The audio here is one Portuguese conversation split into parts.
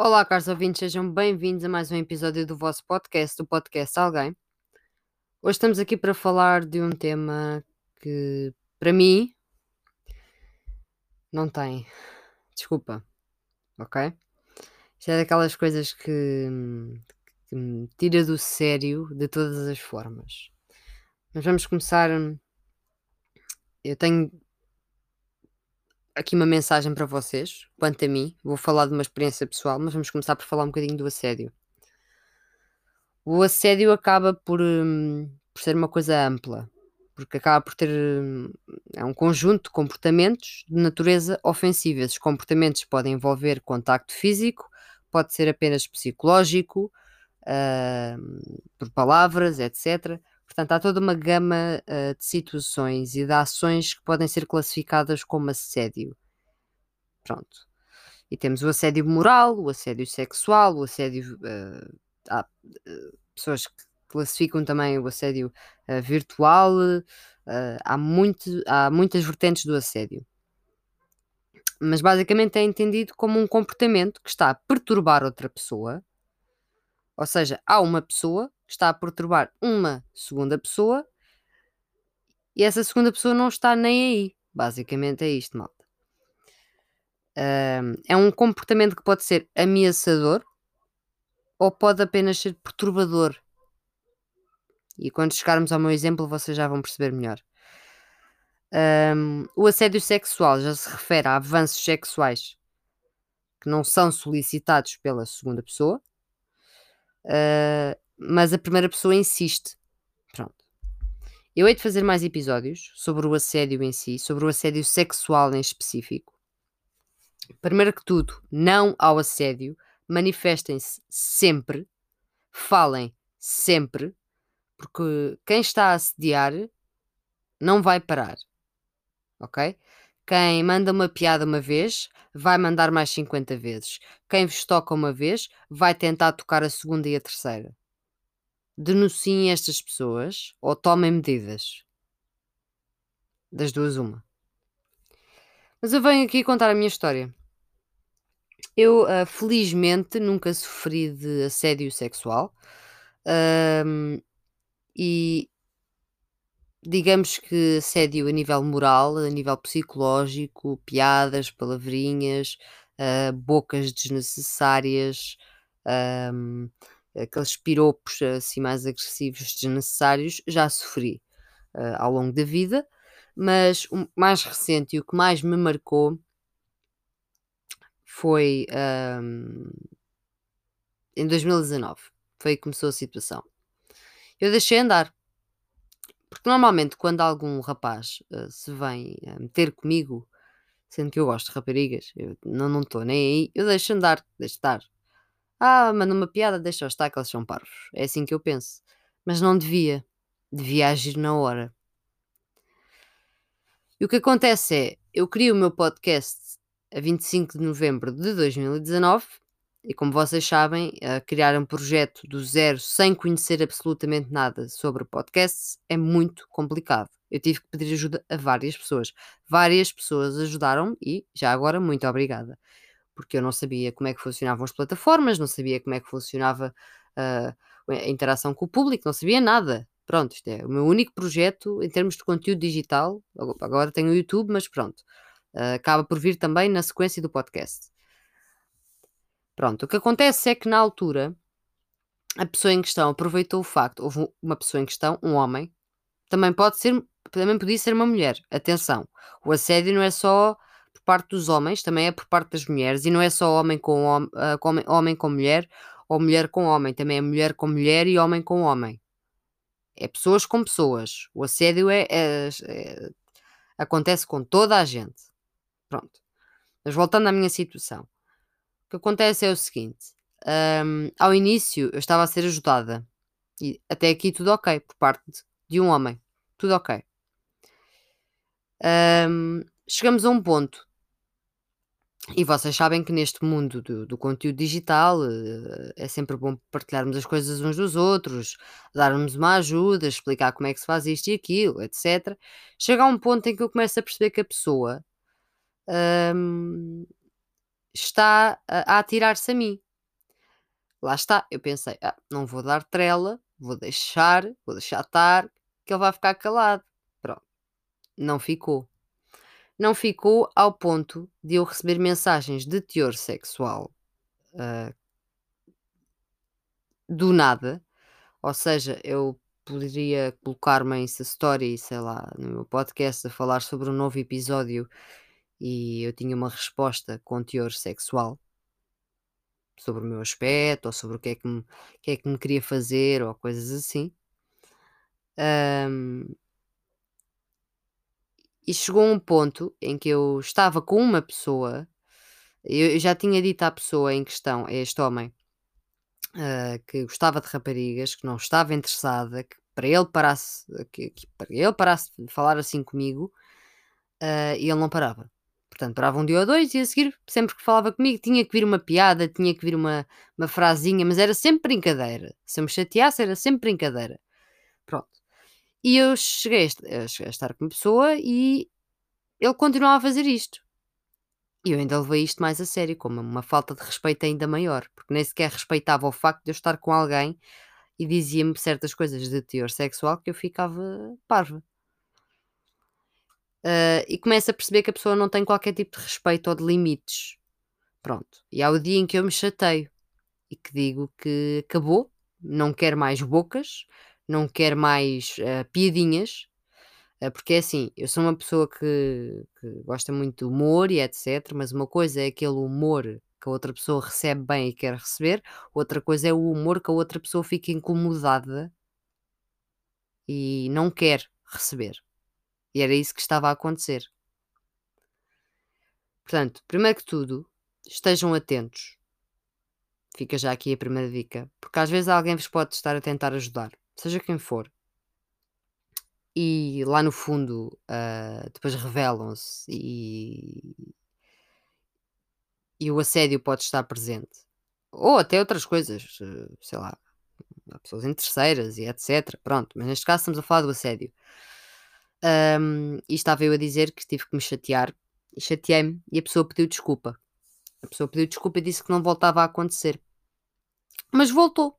Olá, caros ouvintes, sejam bem-vindos a mais um episódio do vosso podcast, do podcast Alguém. Hoje estamos aqui para falar de um tema que, para mim, não tem. Desculpa, ok? Isto é daquelas coisas que, que me tira do sério de todas as formas. Mas vamos começar. Eu tenho aqui uma mensagem para vocês, quanto a mim. Vou falar de uma experiência pessoal, mas vamos começar por falar um bocadinho do assédio. O assédio acaba por, hum, por ser uma coisa ampla, porque acaba por ter hum, é um conjunto de comportamentos de natureza ofensiva. Esses comportamentos podem envolver contacto físico, pode ser apenas psicológico, uh, por palavras, etc. Portanto, há toda uma gama uh, de situações e de ações que podem ser classificadas como assédio. Pronto. E temos o assédio moral, o assédio sexual, o assédio. Uh, há pessoas que classificam também o assédio virtual. há, muito, há muitas vertentes do assédio. Mas basicamente é entendido como um comportamento que está a perturbar outra pessoa. Ou seja, há uma pessoa está a perturbar uma segunda pessoa e essa segunda pessoa não está nem aí. Basicamente é isto, malta. É um comportamento que pode ser ameaçador ou pode apenas ser perturbador. E quando chegarmos ao meu exemplo, vocês já vão perceber melhor. Um, o assédio sexual já se refere a avanços sexuais que não são solicitados pela segunda pessoa. Uh, mas a primeira pessoa insiste. Pronto. Eu hei de fazer mais episódios sobre o assédio em si, sobre o assédio sexual em específico. Primeiro que tudo, não ao assédio, manifestem-se sempre, falem sempre, porque quem está a assediar não vai parar. Ok? Quem manda uma piada uma vez, vai mandar mais 50 vezes. Quem vos toca uma vez, vai tentar tocar a segunda e a terceira denunciem estas pessoas ou tomem medidas. Das duas, uma. Mas eu venho aqui contar a minha história. Eu, uh, felizmente, nunca sofri de assédio sexual. Um, e digamos que assédio a nível moral, a nível psicológico, piadas, palavrinhas, uh, bocas desnecessárias, um, aqueles piropos assim mais agressivos desnecessários, já sofri uh, ao longo da vida, mas o mais recente e o que mais me marcou foi um, em 2019. Foi aí que começou a situação. Eu deixei andar. Porque normalmente quando algum rapaz uh, se vem a meter comigo, sendo que eu gosto de raparigas, eu não estou nem aí, eu deixo andar, deixo estar. Ah, manda uma piada, deixa estar que eles são parvos. É assim que eu penso. Mas não devia. Devia agir na hora. E o que acontece é, eu crio o meu podcast a 25 de novembro de 2019 e como vocês sabem, criar um projeto do zero sem conhecer absolutamente nada sobre podcasts é muito complicado. Eu tive que pedir ajuda a várias pessoas. Várias pessoas ajudaram e já agora muito obrigada porque eu não sabia como é que funcionavam as plataformas, não sabia como é que funcionava uh, a interação com o público, não sabia nada. Pronto, isto é o meu único projeto em termos de conteúdo digital. Agora tenho o YouTube, mas pronto, uh, acaba por vir também na sequência do podcast. Pronto, o que acontece é que na altura a pessoa em questão aproveitou o facto, houve uma pessoa em questão, um homem, também pode ser, também podia ser uma mulher. Atenção, o assédio não é só parte dos homens, também é por parte das mulheres, e não é só homem com, hom uh, com, homem com mulher ou mulher com homem, também é mulher com mulher e homem com homem. É pessoas com pessoas. O assédio é, é, é acontece com toda a gente. Pronto. Mas voltando à minha situação, o que acontece é o seguinte: um, ao início eu estava a ser ajudada, e até aqui tudo ok, por parte de um homem, tudo ok. Um, chegamos a um ponto e vocês sabem que neste mundo do, do conteúdo digital eh, é sempre bom partilharmos as coisas uns dos outros, darmos uma ajuda, explicar como é que se faz isto e aquilo, etc. Chega a um ponto em que eu começo a perceber que a pessoa hum, está a, a atirar-se a mim. Lá está, eu pensei: "Ah, não vou dar trela, vou deixar, vou deixar estar, que ele vai ficar calado". Pronto, não ficou. Não ficou ao ponto de eu receber mensagens de teor sexual, ah, do nada, ou seja, eu poderia colocar-me em Story, sei lá, no meu podcast a falar sobre um novo episódio e eu tinha uma resposta com teor sexual sobre o meu aspecto ou sobre o que é que me, que é que me queria fazer ou coisas assim. Ahm, e chegou um ponto em que eu estava com uma pessoa, eu, já tinha dito à pessoa em questão, a este homem, ah, que gostava de raparigas, que não estava interessada, que para ele parasse, que, que para ele parasse de falar assim comigo, ah, e ele não parava. Portanto, parava um dia ou dois e a seguir, sempre que falava comigo, tinha que vir uma piada, tinha que vir uma, uma frasinha, mas era sempre brincadeira. Se eu me chateasse, era sempre brincadeira. Pronto. E eu cheguei a est- a cheguei a estar com uma pessoa e ele continuava a fazer isto. E eu ainda levei isto mais a sério, como uma falta de respeito ainda maior, porque nem sequer respeitava o facto de eu estar com alguém e dizia-me certas coisas de teor sexual que eu ficava parva. Ah, e começo a perceber que a pessoa não tem qualquer tipo de respeito ou de limites. Pronto. E há o dia em que eu me chateio e que digo que acabou, não quero mais bocas, não quero mais ah, piadinhas, ah, porque é assim, eu sou uma pessoa que, que gosta muito de humor e etc. Mas uma coisa é aquele humor que a outra pessoa recebe bem e quer receber, outra coisa é o humor que a outra pessoa fica incomodada e não quer receber. E era isso que estava a acontecer. Portanto, primeiro que tudo, estejam atentos. Fica já aqui a primeira dica, porque às vezes alguém vos pode estar a tentar ajudar, seja quem for. E lá no fundo, ah, depois revelam-se e, e o assédio pode estar presente. Ou até outras coisas, eh, sei lá, há pessoas em terceiras e etc. Pronto, mas neste caso estamos a falar do assédio. Ahm, e estava eu a dizer que tive que me chatear, e chateei-me, e a pessoa pediu desculpa. A pessoa pediu desculpa e disse que não voltava a acontecer. Mas voltou.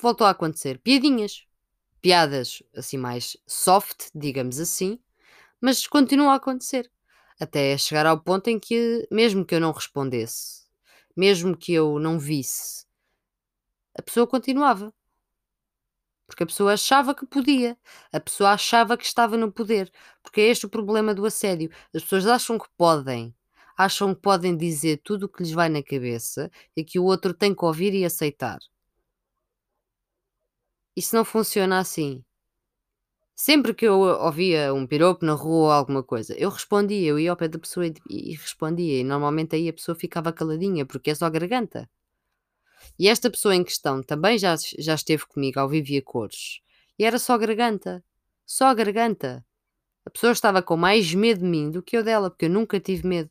Voltou a acontecer. Piadinhas. Piadas assim mais soft, digamos assim, mas continua a acontecer. Até chegar ao ponto em que, mesmo que eu não respondesse, mesmo que eu não visse, a pessoa continuava. Porque a pessoa achava que podia, a pessoa achava que estava no poder. Porque é este o problema do assédio. As pessoas acham que podem, acham que podem dizer tudo o que lhes vai na cabeça e que o outro tem que ouvir e aceitar. Isso não funciona assim. Sempre que eu ouvia um piropo na rua ou alguma coisa, eu respondia, eu ia ao pé da pessoa e, e respondia. E normalmente aí a pessoa ficava caladinha, porque é só garganta. E esta pessoa em questão também já, já esteve comigo ao vivo e a cores. E era só garganta. Só garganta. A pessoa estava com mais medo de mim do que eu dela, porque eu nunca tive medo.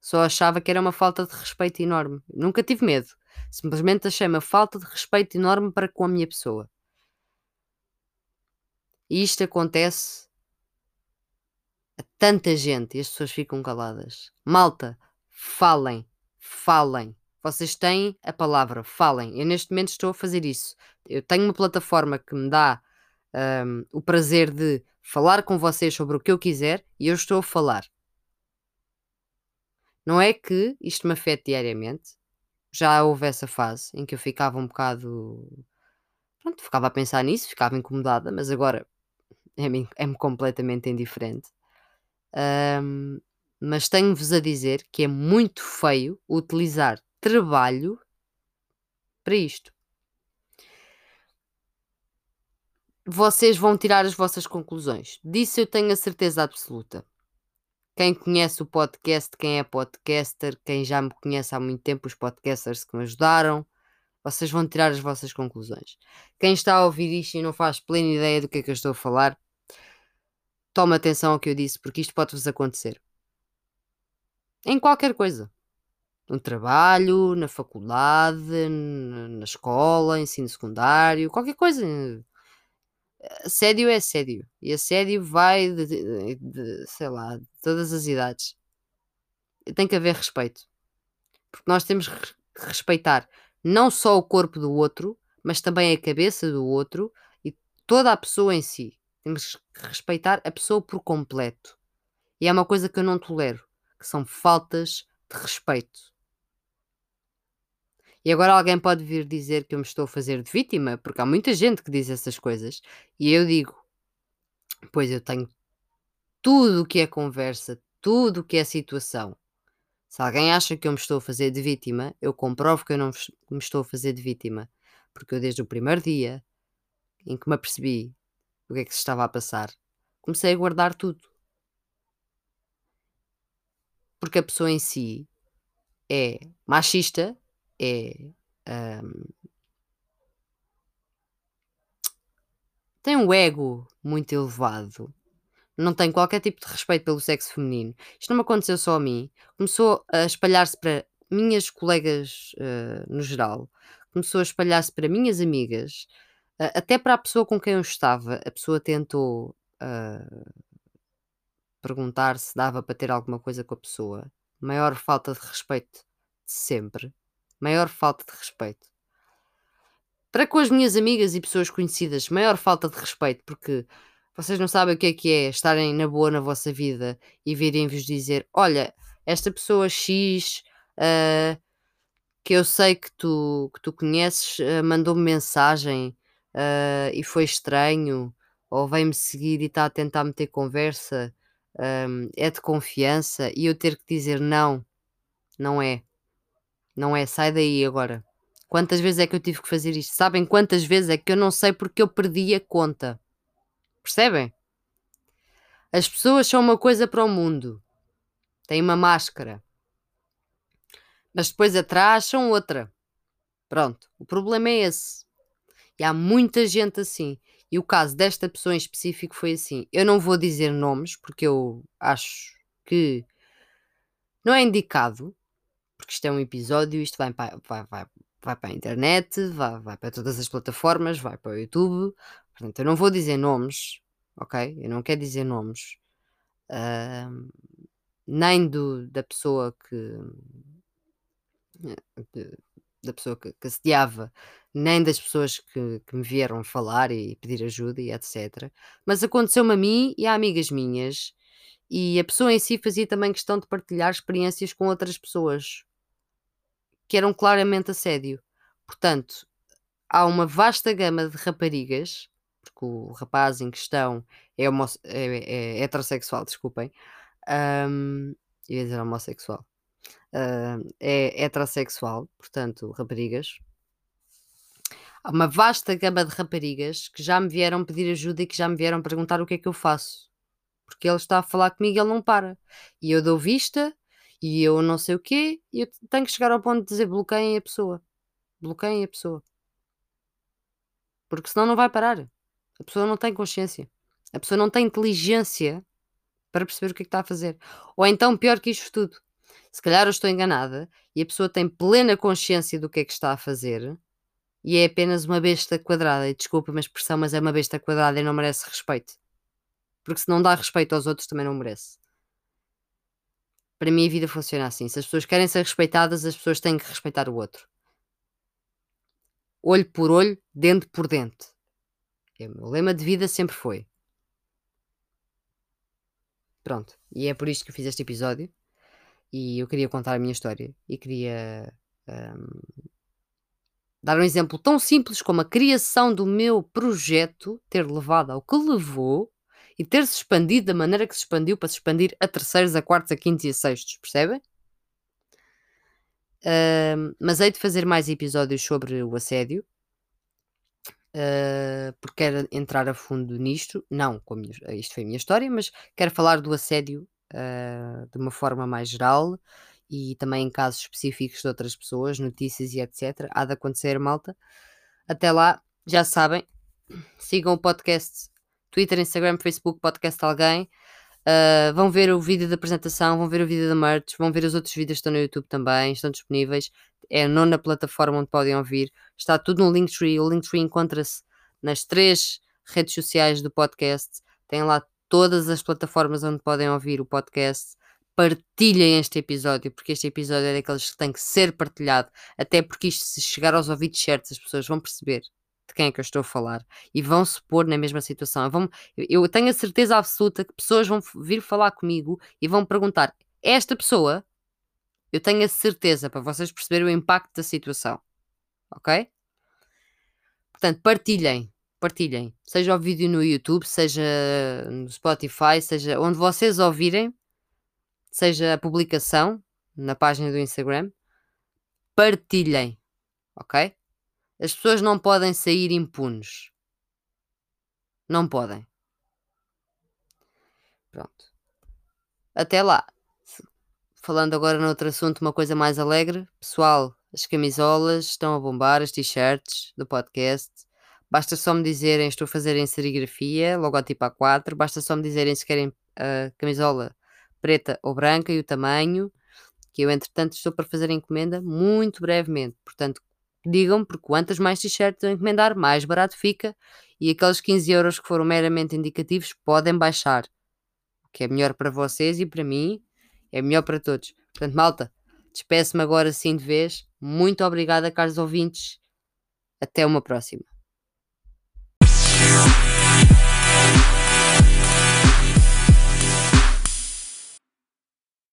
Só achava que era uma falta de respeito enorme. Nunca tive medo. Simplesmente achei uma falta de respeito enorme para com a minha pessoa. E isto acontece a tanta gente e as pessoas ficam caladas. Malta, falem, falem. Vocês têm a palavra, falem. Eu neste momento estou a fazer isso. Eu tenho uma plataforma que me dá hum, o prazer de falar com vocês sobre o que eu quiser e eu estou a falar. Não é que isto me afete diariamente. Já houve essa fase em que eu ficava um bocado. Pronto, ficava a pensar nisso, ficava incomodada, mas agora é-me é-me completamente indiferente. Hum, mas tenho-vos a dizer que é muito feio utilizar trabalho para isto. Vocês vão tirar as vossas conclusões. Disso eu tenho a certeza absoluta. Quem conhece o podcast, quem é podcaster, quem já me conhece há muito tempo, os podcasters que me ajudaram, vocês vão tirar as vossas conclusões. Quem está a ouvir isto e não faz plena ideia do que é que eu estou a falar, toma atenção ao que eu disse, porque isto pode-vos acontecer. Em qualquer coisa. No trabalho, na faculdade, na escola, ensino secundário, qualquer coisa. Assédio é assédio. E assédio vai de, de- de, sei lá, de todas as idades. Tem que haver respeito. Porque nós temos que respeitar não só o corpo do outro, mas também a cabeça do outro e toda a pessoa em si. Temos que respeitar a pessoa por completo. E é uma coisa que eu não tolero, que são faltas de respeito. E agora alguém pode vir dizer que eu me estou a fazer de vítima, porque há muita gente que diz essas coisas, e eu digo: Pois eu tenho tudo o que é conversa, tudo o que é situação. Se alguém acha que eu me estou a fazer de vítima, eu comprovo que eu não me estou a fazer de vítima. Porque eu, desde o primeiro dia em que me apercebi do que é que se estava a passar, comecei a guardar tudo. Porque a pessoa em si é machista, é. Um, tem um ego muito elevado não tenho qualquer tipo de respeito pelo sexo feminino. Isto não me aconteceu só a mim, começou a espalhar-se para minhas colegas uh, no geral, começou a espalhar-se para minhas amigas, uh, até para a pessoa com quem eu estava. A pessoa tentou uh, perguntar se dava para ter alguma coisa com a pessoa. Maior falta de respeito de sempre. Maior falta de respeito. Para com as minhas amigas e pessoas conhecidas, maior falta de respeito, porque vocês não sabem o que é que é estarem na boa na vossa vida e virem-vos dizer: Olha, esta pessoa X uh, que eu sei que tu, que tu conheces uh, mandou-me mensagem uh, e foi estranho, ou vem-me seguir e está a tentar meter conversa, um, é de confiança, e eu ter que dizer: Não, não é, não é, sai daí agora. Quantas vezes é que eu tive que fazer isto? Sabem quantas vezes é que eu não sei porque eu perdi a conta? Percebem? As pessoas são uma coisa para o mundo. Têm uma máscara. Mas depois atrás são outra. Pronto. O problema é esse. E há muita gente assim. E o caso desta pessoa em específico foi assim. Eu não vou dizer nomes porque eu acho que não é indicado, porque isto é um episódio, isto vai para, vai, vai, vai para a internet, vai, vai para todas as plataformas, vai para o YouTube, Portanto, eu não vou dizer nomes, ok? Eu não quero dizer nomes, uh, nem do, da pessoa que. De, da pessoa que, que assediava, nem das pessoas que, que me vieram falar e pedir ajuda e etc. Mas aconteceu-me a mim e a amigas minhas, e a pessoa em si fazia também questão de partilhar experiências com outras pessoas que eram claramente assédio. Portanto, há uma vasta gama de raparigas porque o rapaz em questão é, homo é, é heterossexual, desculpem. Um, ia dizer homossexual. Uh, é heterossexual, portanto, raparigas. Há uma vasta gama de raparigas que já me vieram pedir ajuda e que já me vieram perguntar o que é que eu faço. Porque ele está a falar comigo e ele não para. E eu dou vista e eu não sei o quê e eu tenho que chegar ao ponto de dizer bloqueiem a pessoa. Bloqueiem a pessoa. Porque senão não vai parar. A pessoa não tem consciência. A pessoa não tem inteligência para perceber o que é que está a fazer. Ou então, pior que isto tudo, se calhar eu estou enganada e a pessoa tem plena consciência do que é que está a fazer e é apenas uma besta quadrada. E desculpa-me a expressão, mas é uma besta quadrada e não merece respeito. Porque se não dá respeito aos outros, também não merece. Para mim, a vida funciona assim. Se as pessoas querem ser respeitadas, as pessoas têm que respeitar o outro. Olho por olho, dente por dente. É o meu lema de vida sempre foi. Pronto. E é por isto que eu fiz este episódio. E eu queria contar a minha história. E queria um, dar um exemplo tão simples como a criação do meu projeto ter levado ao que levou e ter se expandido da maneira que se expandiu para se expandir a terceiros, a quartos, a quintos e a sextos. Percebem? Um, mas hei de fazer mais episódios sobre o assédio uh, porque quero entrar a fundo nisto, não, como isto foi a minha história, mas quero falar do assédio uh, de uma forma mais geral e também em casos específicos de outras pessoas, notícias e etc. Há de acontecer, malta. Até lá, já sabem, sigam o podcast Twitter, Instagram, Facebook, Podcast Alguém. Uh, vão ver o vídeo da apresentação, vão ver o vídeo da merch, vão ver os outros vídeos que estão no YouTube também, estão disponíveis é a nona plataforma onde podem ouvir. Está tudo no Linktree. O Linktree encontra-se nas três redes sociais do podcast. Tem lá todas as plataformas onde podem ouvir o podcast. partilhem este episódio, porque este episódio é daqueles que tem que ser partilhado, até porque isto, se chegar aos ouvidos certos, as pessoas vão perceber de quem é que eu estou a falar e vão se pôr na mesma situação. Vão, eu tenho a certeza absoluta que pessoas vão vir falar comigo e vão perguntar: esta pessoa? Eu tenho a certeza para vocês perceberem o impacto da situação, ok? Portanto, partilhem, partilhem. Seja o vídeo no YouTube, seja no Spotify, seja onde vocês ouvirem, seja a publicação na página do Instagram, partilhem, ok? As pessoas não podem sair impunes. Não podem. Pronto. Até lá. Falando agora noutro assunto, uma coisa mais alegre. Pessoal, as camisolas estão a bombar, as t-shirts do podcast. Basta só me dizerem, estou a fazer em serigrafia, logotipo A4. Basta só me dizerem se querem a camisola preta ou branca e o tamanho. Que eu, entretanto, estou para fazer encomenda muito brevemente. Portanto, digam, porque quantas mais t-shirts eu encomendar, mais barato fica. E aqueles 15 euros que foram meramente indicativos podem baixar. O que é melhor para vocês e para mim é melhor para todos. Portanto, malta, despeço-me agora sim de vez. Muito obrigada, caros ouvintes. Até uma próxima.